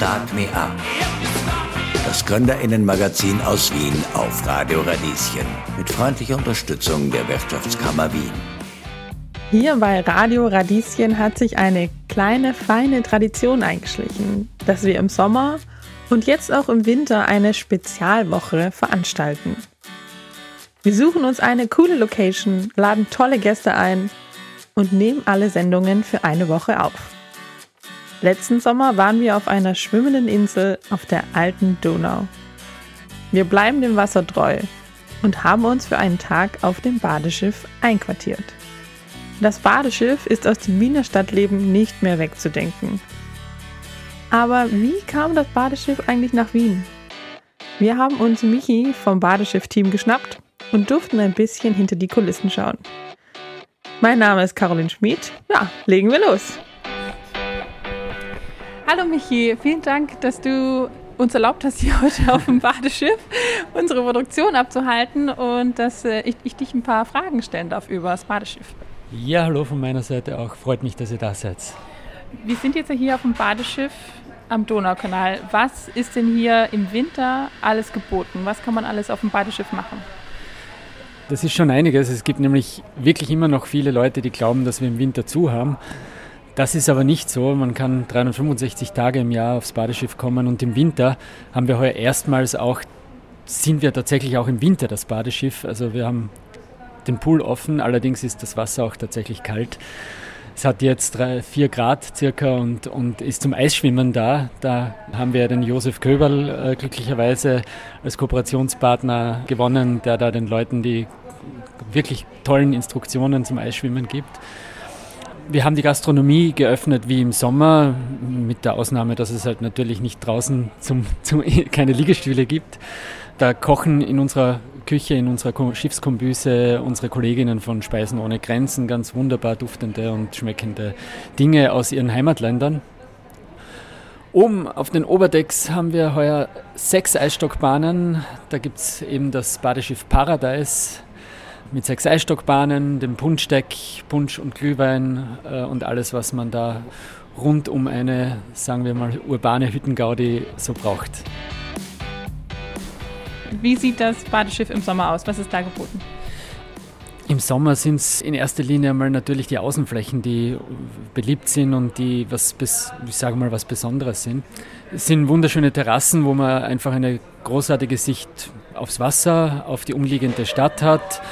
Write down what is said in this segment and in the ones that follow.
Start Me Up. Das Gründerinnenmagazin aus Wien auf Radio Radieschen mit freundlicher Unterstützung der Wirtschaftskammer Wien. Hier bei Radio Radieschen hat sich eine kleine, feine Tradition eingeschlichen, dass wir im Sommer und jetzt auch im Winter eine Spezialwoche veranstalten. Wir suchen uns eine coole Location, laden tolle Gäste ein und nehmen alle Sendungen für eine Woche auf. Letzten Sommer waren wir auf einer schwimmenden Insel auf der alten Donau. Wir bleiben dem Wasser treu und haben uns für einen Tag auf dem Badeschiff einquartiert. Das Badeschiff ist aus dem Wiener Stadtleben nicht mehr wegzudenken. Aber wie kam das Badeschiff eigentlich nach Wien? Wir haben uns Michi vom Badeschiff-Team geschnappt und durften ein bisschen hinter die Kulissen schauen. Mein Name ist Caroline Schmid. Ja, legen wir los. Hallo Michi, vielen Dank, dass du uns erlaubt hast, hier heute auf dem Badeschiff unsere Produktion abzuhalten und dass äh, ich, ich dich ein paar Fragen stellen darf über das Badeschiff. Ja, hallo von meiner Seite auch. Freut mich, dass ihr da seid. Wir sind jetzt hier auf dem Badeschiff am Donaukanal. Was ist denn hier im Winter alles geboten? Was kann man alles auf dem Badeschiff machen? Das ist schon einiges. Es gibt nämlich wirklich immer noch viele Leute, die glauben, dass wir im Winter zu haben. Das ist aber nicht so. Man kann 365 Tage im Jahr aufs Badeschiff kommen und im Winter haben wir heuer erstmals auch, sind wir tatsächlich auch im Winter das Badeschiff. Also wir haben den Pool offen, allerdings ist das Wasser auch tatsächlich kalt. Es hat jetzt drei, vier Grad circa und, und ist zum Eisschwimmen da. Da haben wir den Josef Köberl äh, glücklicherweise als Kooperationspartner gewonnen, der da den Leuten die wirklich tollen Instruktionen zum Eisschwimmen gibt. Wir haben die Gastronomie geöffnet wie im Sommer, mit der Ausnahme, dass es halt natürlich nicht draußen zum, zum, keine Liegestühle gibt. Da kochen in unserer Küche, in unserer Schiffskombüse unsere Kolleginnen von Speisen ohne Grenzen ganz wunderbar duftende und schmeckende Dinge aus ihren Heimatländern. Oben auf den Oberdecks haben wir heuer sechs Eisstockbahnen. Da gibt es eben das Badeschiff Paradise mit sechs Eisstockbahnen, dem Punschdeck, Punsch und Glühwein äh, und alles, was man da rund um eine, sagen wir mal, urbane Hüttengaudi so braucht. Wie sieht das Badeschiff im Sommer aus? Was ist da geboten? Im Sommer sind es in erster Linie einmal natürlich die Außenflächen, die beliebt sind und die was, ich sage mal, was Besonderes sind. Es sind wunderschöne Terrassen, wo man einfach eine großartige Sicht aufs Wasser, auf die umliegende Stadt hat.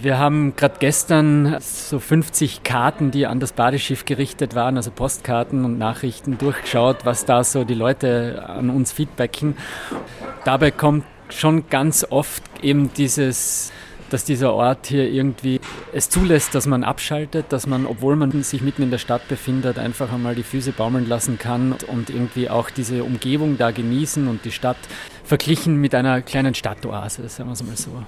Wir haben gerade gestern so 50 Karten, die an das Badeschiff gerichtet waren, also Postkarten und Nachrichten durchgeschaut, was da so die Leute an uns feedbacken. Dabei kommt schon ganz oft eben dieses dass dieser Ort hier irgendwie es zulässt, dass man abschaltet, dass man, obwohl man sich mitten in der Stadt befindet, einfach einmal die Füße baumeln lassen kann und irgendwie auch diese Umgebung da genießen und die Stadt verglichen mit einer kleinen Stadtoase, sagen wir es mal so.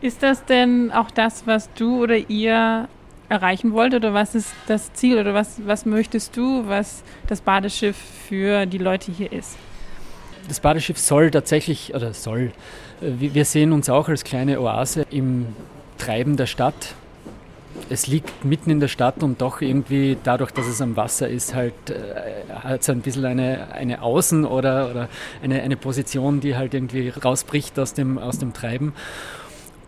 Ist das denn auch das, was du oder ihr erreichen wollt oder was ist das Ziel oder was, was möchtest du, was das Badeschiff für die Leute hier ist? Das Badeschiff soll tatsächlich, oder soll, äh, wir sehen uns auch als kleine Oase im Treiben der Stadt. Es liegt mitten in der Stadt und doch irgendwie dadurch, dass es am Wasser ist, halt äh, hat es ein bisschen eine, eine Außen- oder, oder eine, eine Position, die halt irgendwie rausbricht aus dem, aus dem Treiben.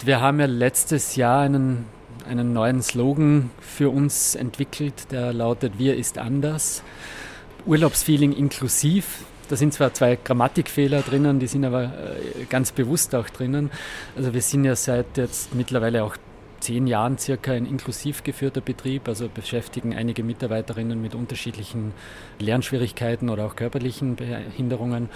Wir haben ja letztes Jahr einen, einen neuen Slogan für uns entwickelt, der lautet Wir ist anders. Urlaubsfeeling inklusiv. Da sind zwar zwei Grammatikfehler drinnen, die sind aber äh, ganz bewusst auch drinnen. Also wir sind ja seit jetzt mittlerweile auch zehn Jahren circa ein inklusiv geführter Betrieb, also beschäftigen einige Mitarbeiterinnen mit unterschiedlichen Lernschwierigkeiten oder auch körperlichen Behinderungen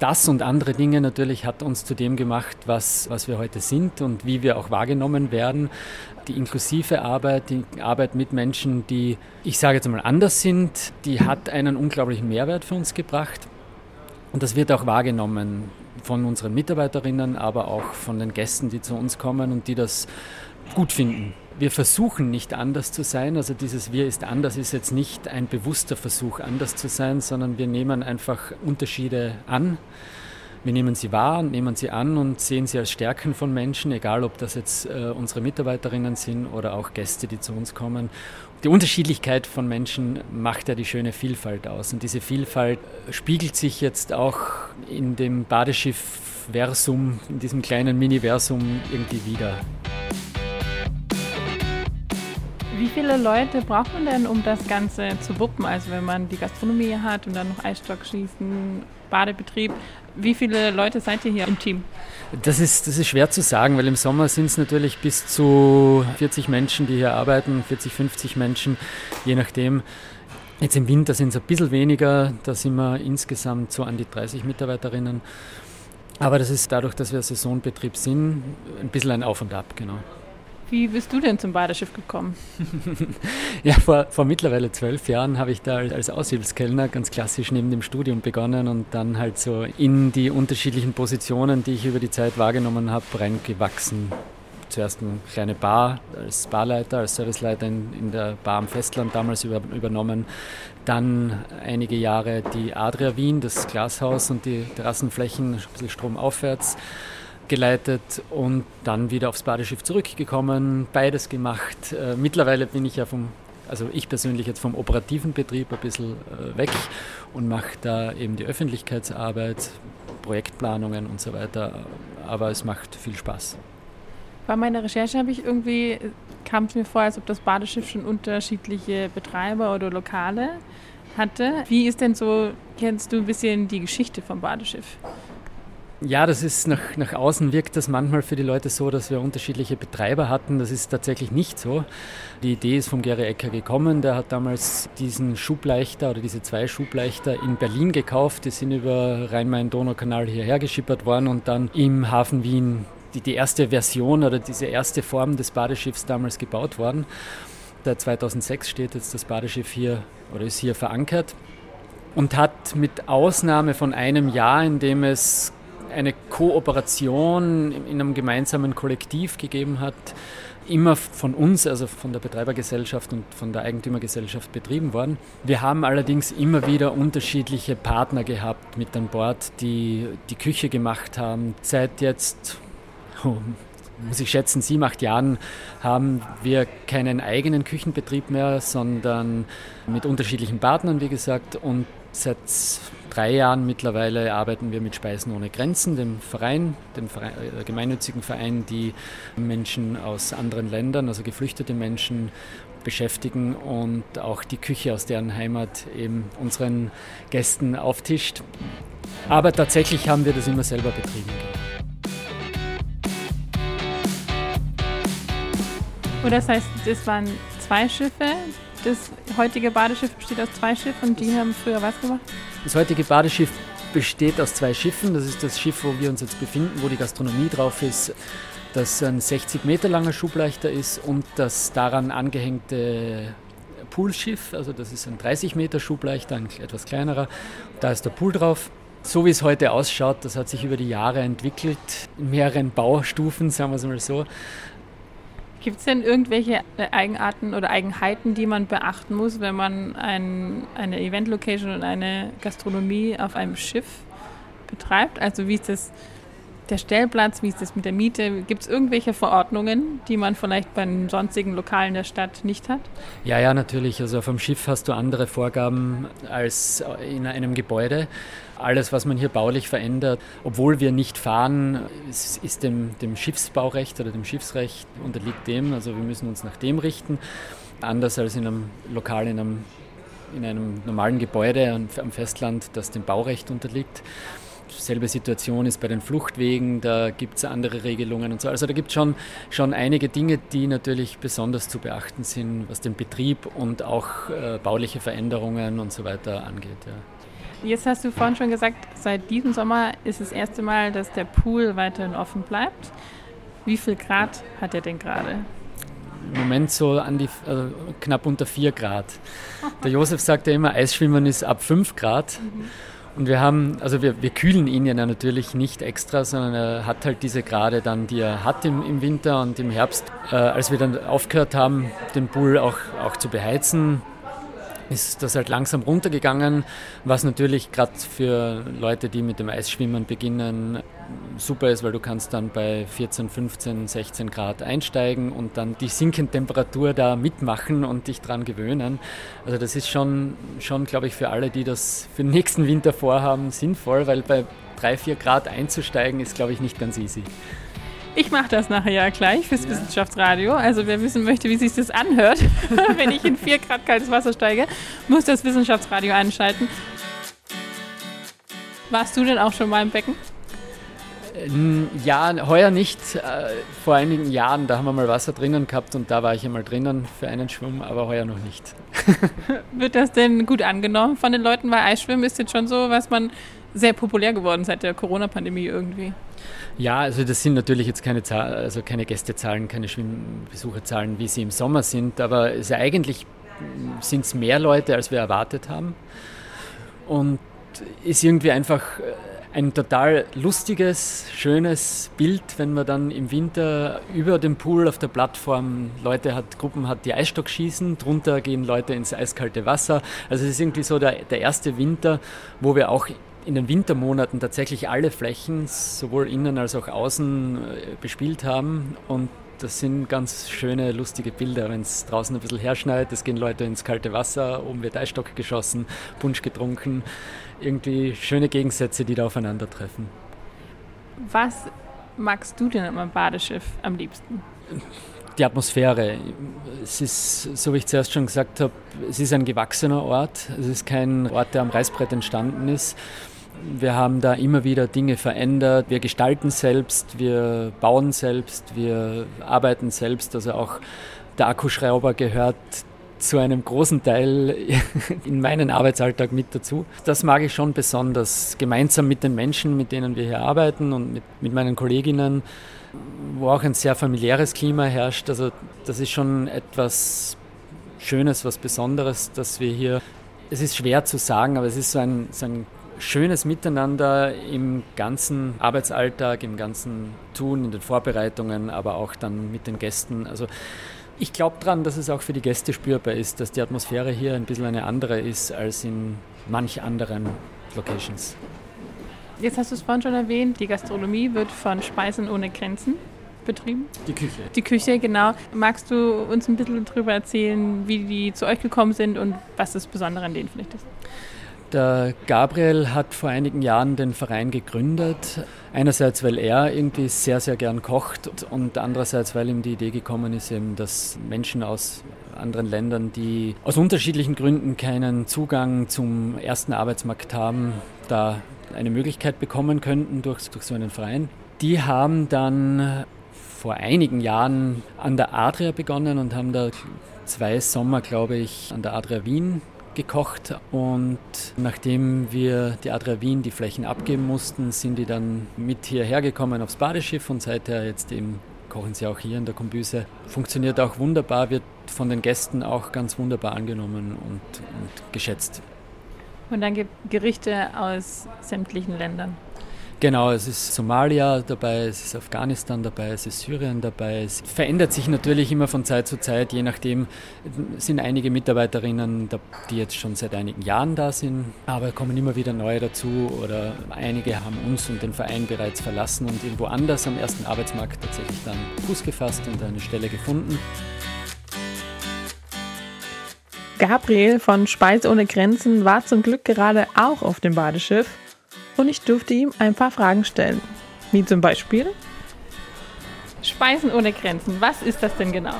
das und andere Dinge natürlich hat uns zu dem gemacht, was, was wir heute sind und wie wir auch wahrgenommen werden. Die inklusive Arbeit, die Arbeit mit Menschen, die, ich sage jetzt mal, anders sind, die hat einen unglaublichen Mehrwert für uns gebracht. Und das wird auch wahrgenommen von unseren Mitarbeiterinnen, aber auch von den Gästen, die zu uns kommen und die das gut finden. Wir versuchen nicht anders zu sein, also dieses Wir ist anders ist jetzt nicht ein bewusster Versuch anders zu sein, sondern wir nehmen einfach Unterschiede an. Wir nehmen sie wahr nehmen sie an und sehen sie als Stärken von Menschen, egal ob das jetzt äh, unsere Mitarbeiterinnen sind oder auch Gäste, die zu uns kommen. Die Unterschiedlichkeit von Menschen macht ja die schöne Vielfalt aus. Und diese Vielfalt spiegelt sich jetzt auch in dem Badeschiff-Versum, in diesem kleinen Mini-Versum irgendwie wieder. Wie viele Leute braucht man denn, um das Ganze zu wuppen? Also wenn man die Gastronomie hat und dann noch Eisstockschießen, Badebetrieb. Wie viele Leute seid ihr hier im Team? Das ist, das ist schwer zu sagen, weil im Sommer sind es natürlich bis zu 40 Menschen, die hier arbeiten, 40, 50 Menschen, je nachdem. Jetzt im Winter sind es ein bisschen weniger, da sind wir insgesamt so an die 30 Mitarbeiterinnen. Aber das ist dadurch, dass wir Saisonbetrieb sind, ein bisschen ein Auf und Ab, genau. Wie bist du denn zum Badeschiff gekommen? ja, vor, vor mittlerweile zwölf Jahren habe ich da als Aushilfskellner ganz klassisch neben dem Studium begonnen und dann halt so in die unterschiedlichen Positionen, die ich über die Zeit wahrgenommen habe, reingewachsen. Zuerst eine kleine Bar als Barleiter, als Serviceleiter in, in der Bar am Festland damals über, übernommen. Dann einige Jahre die Adria Wien, das Glashaus und die Terrassenflächen, ein bisschen stromaufwärts geleitet und dann wieder aufs Badeschiff zurückgekommen, beides gemacht. Äh, mittlerweile bin ich ja vom, also ich persönlich jetzt vom operativen Betrieb ein bisschen äh, weg und mache da eben die Öffentlichkeitsarbeit, Projektplanungen und so weiter, aber es macht viel Spaß. Bei meiner Recherche habe ich irgendwie, kam es mir vor, als ob das Badeschiff schon unterschiedliche Betreiber oder Lokale hatte. Wie ist denn so, kennst du ein bisschen die Geschichte vom Badeschiff? Ja, das ist nach, nach außen wirkt das manchmal für die Leute so, dass wir unterschiedliche Betreiber hatten. Das ist tatsächlich nicht so. Die Idee ist vom Gary Ecker gekommen. Der hat damals diesen Schubleichter oder diese zwei Schubleichter in Berlin gekauft. Die sind über Rhein-Main-Donau-Kanal hierher geschippert worden und dann im Hafen Wien die, die erste Version oder diese erste Form des Badeschiffs damals gebaut worden. Seit 2006 steht jetzt das Badeschiff hier oder ist hier verankert und hat mit Ausnahme von einem Jahr, in dem es eine Kooperation in einem gemeinsamen Kollektiv gegeben hat, immer von uns, also von der Betreibergesellschaft und von der Eigentümergesellschaft betrieben worden. Wir haben allerdings immer wieder unterschiedliche Partner gehabt mit an Bord, die die Küche gemacht haben. Seit jetzt, oh, muss ich schätzen, sieben, acht Jahren haben wir keinen eigenen Küchenbetrieb mehr, sondern mit unterschiedlichen Partnern, wie gesagt, und seit drei Jahren mittlerweile arbeiten wir mit Speisen ohne Grenzen, dem Verein, dem Verein, äh, gemeinnützigen Verein, die Menschen aus anderen Ländern, also geflüchtete Menschen beschäftigen und auch die Küche aus deren Heimat eben unseren Gästen auftischt. Aber tatsächlich haben wir das immer selber betrieben. Und das heißt, es waren zwei Schiffe. Das heutige Badeschiff besteht aus zwei Schiffen und die haben früher was gemacht? Das heutige Badeschiff besteht aus zwei Schiffen. Das ist das Schiff, wo wir uns jetzt befinden, wo die Gastronomie drauf ist, das ein 60 Meter langer Schubleichter ist und das daran angehängte Poolschiff, also das ist ein 30 Meter Schubleichter, ein etwas kleinerer. Da ist der Pool drauf. So wie es heute ausschaut, das hat sich über die Jahre entwickelt, in mehreren Baustufen, sagen wir es mal so. Gibt es denn irgendwelche Eigenarten oder Eigenheiten, die man beachten muss, wenn man ein, eine Event-Location und eine Gastronomie auf einem Schiff betreibt? Also wie ist das der Stellplatz, wie ist das mit der Miete? Gibt es irgendwelche Verordnungen, die man vielleicht bei den sonstigen Lokalen der Stadt nicht hat? Ja, ja, natürlich. Also dem Schiff hast du andere Vorgaben als in einem Gebäude. Alles, was man hier baulich verändert, obwohl wir nicht fahren, ist, ist dem, dem Schiffsbaurecht oder dem Schiffsrecht unterliegt dem. Also wir müssen uns nach dem richten. Anders als in einem Lokal, in einem, in einem normalen Gebäude am Festland, das dem Baurecht unterliegt selbe Situation ist bei den Fluchtwegen, da gibt es andere Regelungen und so. Also da gibt es schon, schon einige Dinge, die natürlich besonders zu beachten sind, was den Betrieb und auch äh, bauliche Veränderungen und so weiter angeht. Ja. Jetzt hast du vorhin schon gesagt, seit diesem Sommer ist das erste Mal, dass der Pool weiterhin offen bleibt. Wie viel Grad hat er denn gerade? Im Moment so an die, also knapp unter 4 Grad. Der Josef sagt ja immer, Eisschwimmen ist ab 5 Grad. Mhm. Und wir haben, also wir, wir kühlen ihn ja natürlich nicht extra, sondern er hat halt diese Grade dann, die er hat im, im Winter und im Herbst. Äh, als wir dann aufgehört haben, den Pool auch, auch zu beheizen, ist das halt langsam runtergegangen, was natürlich gerade für Leute, die mit dem Eisschwimmen beginnen, super ist, weil du kannst dann bei 14, 15, 16 Grad einsteigen und dann die sinkende Temperatur da mitmachen und dich dran gewöhnen. Also das ist schon, schon glaube ich, für alle, die das für den nächsten Winter vorhaben, sinnvoll, weil bei 3, 4 Grad einzusteigen ist, glaube ich, nicht ganz easy. Ich mache das nachher ja gleich fürs ja. Wissenschaftsradio. Also wer wissen möchte, wie sich das anhört, wenn ich in 4 Grad kaltes Wasser steige, muss das Wissenschaftsradio einschalten. Warst du denn auch schon mal im Becken? Ja, heuer nicht. Äh, vor einigen Jahren, da haben wir mal Wasser drinnen gehabt und da war ich einmal drinnen für einen Schwumm, aber heuer noch nicht. Wird das denn gut angenommen von den Leuten? Weil Eisschwimmen ist jetzt schon so, was man sehr populär geworden seit der Corona-Pandemie irgendwie. Ja, also das sind natürlich jetzt keine, also keine Gästezahlen, keine Schwimmbesucherzahlen, wie sie im Sommer sind, aber also eigentlich sind es mehr Leute, als wir erwartet haben. Und ist irgendwie einfach ein total lustiges, schönes Bild, wenn man dann im Winter über dem Pool auf der Plattform Leute hat, Gruppen hat, die Eisstock schießen, drunter gehen Leute ins eiskalte Wasser. Also es ist irgendwie so der, der erste Winter, wo wir auch in den Wintermonaten tatsächlich alle Flächen, sowohl innen als auch außen, äh, bespielt haben. Und das sind ganz schöne, lustige Bilder, wenn es draußen ein bisschen herschneit. Es gehen Leute ins kalte Wasser, oben wird Eisstock geschossen, Punsch getrunken. Irgendwie schöne Gegensätze, die da aufeinandertreffen. Was magst du denn am Badeschiff am liebsten? Die Atmosphäre. Es ist, so wie ich zuerst schon gesagt habe, es ist ein gewachsener Ort. Es ist kein Ort, der am Reißbrett entstanden ist. Wir haben da immer wieder Dinge verändert. Wir gestalten selbst, wir bauen selbst, wir arbeiten selbst. Also auch der Akkuschrauber gehört zu einem großen Teil in meinen Arbeitsalltag mit dazu. Das mag ich schon besonders, gemeinsam mit den Menschen, mit denen wir hier arbeiten und mit, mit meinen Kolleginnen, wo auch ein sehr familiäres Klima herrscht. Also das ist schon etwas Schönes, was Besonderes, dass wir hier, es ist schwer zu sagen, aber es ist so ein, so ein schönes Miteinander im ganzen Arbeitsalltag, im ganzen Tun, in den Vorbereitungen, aber auch dann mit den Gästen. Also ich glaube daran, dass es auch für die Gäste spürbar ist, dass die Atmosphäre hier ein bisschen eine andere ist als in manch anderen Locations. Jetzt hast du es vorhin schon erwähnt, die Gastronomie wird von Speisen ohne Grenzen betrieben. Die Küche. Die Küche, genau. Magst du uns ein bisschen darüber erzählen, wie die zu euch gekommen sind und was das Besondere an denen vielleicht ist? Der Gabriel hat vor einigen Jahren den Verein gegründet. Einerseits, weil er irgendwie sehr, sehr gern kocht und andererseits, weil ihm die Idee gekommen ist, eben, dass Menschen aus anderen Ländern, die aus unterschiedlichen Gründen keinen Zugang zum ersten Arbeitsmarkt haben, da eine Möglichkeit bekommen könnten durch, durch so einen Verein. Die haben dann vor einigen Jahren an der Adria begonnen und haben da zwei Sommer, glaube ich, an der Adria Wien gekocht und nachdem wir die Adria Wien die Flächen abgeben mussten, sind die dann mit hierher gekommen aufs Badeschiff und seither jetzt eben kochen sie auch hier in der Kombüse. Funktioniert auch wunderbar, wird von den Gästen auch ganz wunderbar angenommen und, und geschätzt. Und dann gibt Gerichte aus sämtlichen Ländern. Genau, es ist Somalia dabei, es ist Afghanistan dabei, es ist Syrien dabei. Es verändert sich natürlich immer von Zeit zu Zeit, je nachdem sind einige Mitarbeiterinnen, die jetzt schon seit einigen Jahren da sind, aber kommen immer wieder neue dazu oder einige haben uns und den Verein bereits verlassen und irgendwo anders am ersten Arbeitsmarkt tatsächlich dann Fuß gefasst und eine Stelle gefunden. Gabriel von Speise ohne Grenzen war zum Glück gerade auch auf dem Badeschiff und ich durfte ihm ein paar Fragen stellen. Wie zum Beispiel: Speisen ohne Grenzen, was ist das denn genau?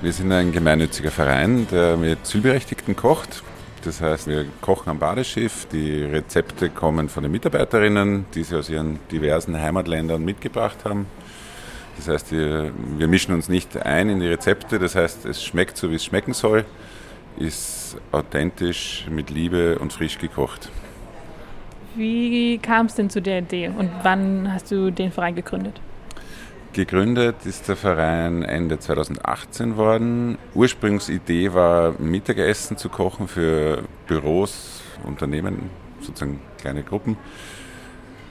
Wir sind ein gemeinnütziger Verein, der mit Zielberechtigten kocht. Das heißt, wir kochen am Badeschiff. Die Rezepte kommen von den Mitarbeiterinnen, die sie aus ihren diversen Heimatländern mitgebracht haben. Das heißt, wir, wir mischen uns nicht ein in die Rezepte. Das heißt, es schmeckt so, wie es schmecken soll, ist authentisch, mit Liebe und frisch gekocht. Wie kam es denn zu der Idee und wann hast du den Verein gegründet? Gegründet ist der Verein Ende 2018 worden. Ursprungsidee war, Mittagessen zu kochen für Büros, Unternehmen, sozusagen kleine Gruppen.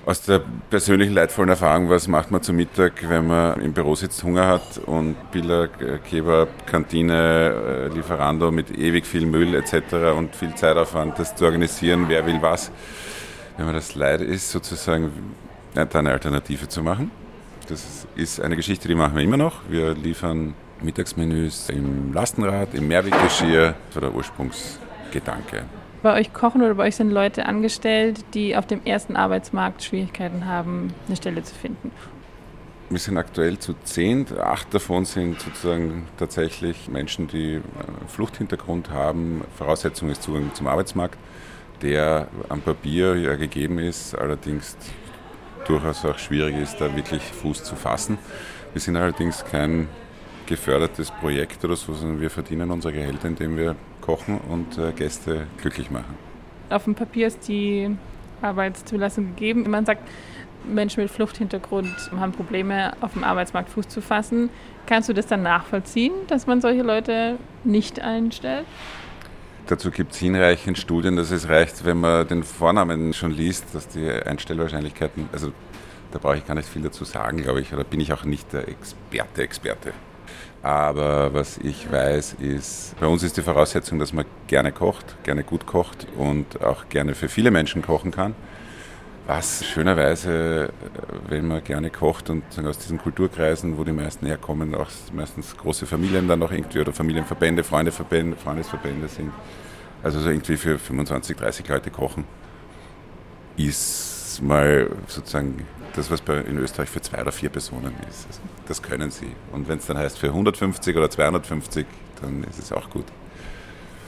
Aus der persönlichen leidvollen Erfahrung, was macht man zum Mittag, wenn man im Büro sitzt, Hunger hat und Biller, Kebab, Kantine, Lieferando mit ewig viel Müll etc. und viel Zeitaufwand, das zu organisieren, wer will was. Wenn man das leid ist, sozusagen eine Alternative zu machen. Das ist eine Geschichte, die machen wir immer noch. Wir liefern Mittagsmenüs im Lastenrad, im Mehrweggeschirr. Das war der Ursprungsgedanke. Bei euch kochen oder bei euch sind Leute angestellt, die auf dem ersten Arbeitsmarkt Schwierigkeiten haben, eine Stelle zu finden? Wir sind aktuell zu zehn. Acht davon sind sozusagen tatsächlich Menschen, die Fluchthintergrund haben. Voraussetzung ist Zugang zum Arbeitsmarkt, der am Papier ja gegeben ist, allerdings durchaus auch schwierig ist, da wirklich Fuß zu fassen. Wir sind allerdings kein gefördertes Projekt oder so, sondern wir verdienen unsere Gehälter, indem wir kochen und äh, Gäste glücklich machen. Auf dem Papier ist die Arbeitszulassung gegeben. Man sagt, Menschen mit Fluchthintergrund haben Probleme, auf dem Arbeitsmarkt Fuß zu fassen. Kannst du das dann nachvollziehen, dass man solche Leute nicht einstellt? Dazu gibt es hinreichend Studien, dass es reicht, wenn man den Vornamen schon liest, dass die Einstellwahrscheinlichkeiten, also da brauche ich gar nicht viel dazu sagen, glaube ich, oder bin ich auch nicht der Experte, Experte. Aber was ich weiß, ist, bei uns ist die Voraussetzung, dass man gerne kocht, gerne gut kocht und auch gerne für viele Menschen kochen kann. Was schönerweise, wenn man gerne kocht und aus diesen Kulturkreisen, wo die meisten herkommen, auch meistens große Familien dann noch irgendwie oder Familienverbände, Freundeverbände, Freundesverbände sind. Also so irgendwie für 25, 30 Leute kochen, ist mal sozusagen das, was in Österreich für zwei oder vier Personen ist. Also das können sie. Und wenn es dann heißt für 150 oder 250, dann ist es auch gut.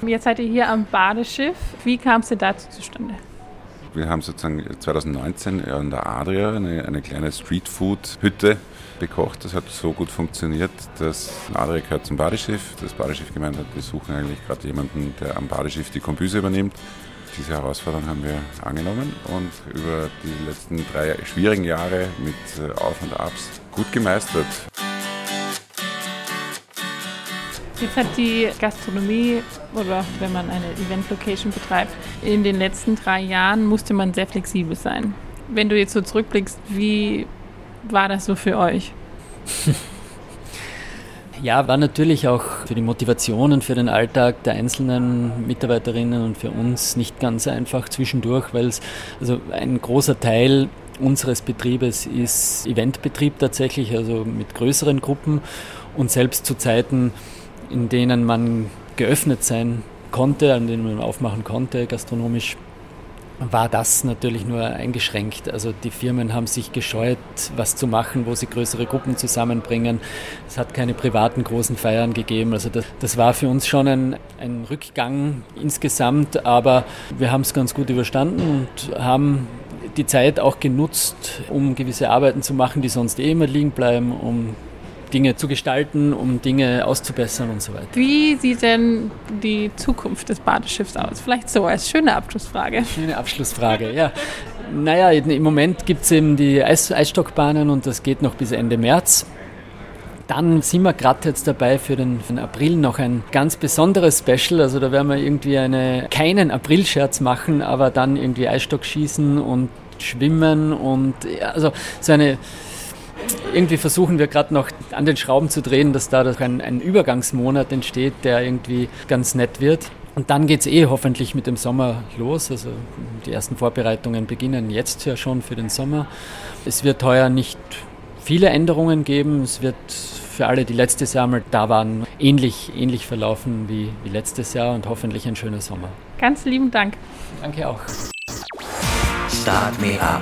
Jetzt seid ihr hier am Badeschiff. Wie kam es denn dazu zustande? Wir haben sozusagen 2019 an der Adria eine, eine kleine Streetfood-Hütte bekocht. Das hat so gut funktioniert, dass Adria gehört zum Badeschiff. Das Badeschiff gemeint hat, wir suchen eigentlich gerade jemanden, der am Badeschiff die Kombüse übernimmt. Diese Herausforderung haben wir angenommen und über die letzten drei schwierigen Jahre mit äh, Auf und Abs gut gemeistert. Jetzt hat die Gastronomie oder wenn man eine Event-Location betreibt, in den letzten drei Jahren musste man sehr flexibel sein. Wenn du jetzt so zurückblickst, wie war das so für euch? Ja, war natürlich auch für die Motivation und für den Alltag der einzelnen Mitarbeiterinnen und für uns nicht ganz einfach zwischendurch, weil es also ein großer Teil unseres Betriebes ist Eventbetrieb tatsächlich, also mit größeren Gruppen und selbst zu Zeiten, in denen man geöffnet sein konnte, an denen man aufmachen konnte, gastronomisch, war das natürlich nur eingeschränkt. Also die Firmen haben sich gescheut, was zu machen, wo sie größere Gruppen zusammenbringen. Es hat keine privaten großen Feiern gegeben. Also das, das war für uns schon ein, ein Rückgang insgesamt, aber wir haben es ganz gut überstanden und haben die Zeit auch genutzt, um gewisse Arbeiten zu machen, die sonst eh immer liegen bleiben, um Dinge zu gestalten, um Dinge auszubessern und so weiter. Wie sieht denn die Zukunft des Badeschiffs aus? Vielleicht so als schöne Abschlussfrage. Schöne Abschlussfrage, ja. Naja, im Moment gibt es eben die Eis Eisstockbahnen und das geht noch bis Ende März. Dann sind wir gerade jetzt dabei für den, für den, April noch ein ganz besonderes Special. Also da werden wir irgendwie eine, keinen April-Scherz machen, aber dann irgendwie Eisstock schießen und schwimmen und also so eine irgendwie versuchen wir gerade noch an den Schrauben zu drehen, dass da ein, ein Übergangsmonat entsteht, der irgendwie ganz nett wird. Und dann geht es eh hoffentlich mit dem Sommer los. Also die ersten Vorbereitungen beginnen jetzt ja schon für den Sommer. Es wird heuer nicht viele Änderungen geben. Es wird für alle, die letztes Jahr mal da waren, ähnlich, ähnlich verlaufen wie, wie letztes Jahr und hoffentlich ein schöner Sommer. Ganz lieben Dank. Danke auch. Start Me Up